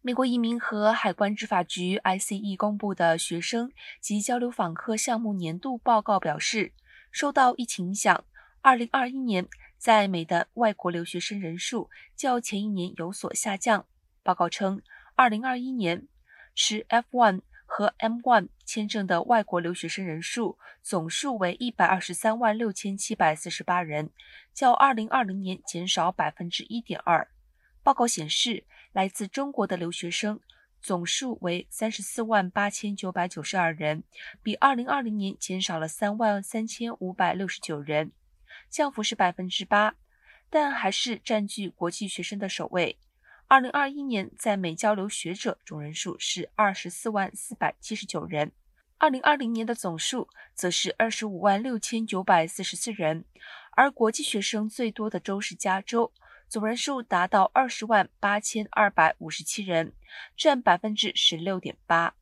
美国移民和海关执法局 （ICE） 公布的学生及交流访客项目年度报告表示，受到疫情影响，2021年在美的外国留学生人数较前一年有所下降。报告称，2021年持 F1 和 M1 签证的外国留学生人数总数为123万6748人，较2020年减少1.2%。报告显示。来自中国的留学生总数为三十四万八千九百九十二人，比二零二零年减少了三万三千五百六十九人，降幅是百分之八，但还是占据国际学生的首位。二零二一年在美交流学者总人数是二十四万四百七十九人，二零二零年的总数则是二十五万六千九百四十四人，而国际学生最多的州是加州。总人数达到二十万八千二百五十七人，占百分之十六点八。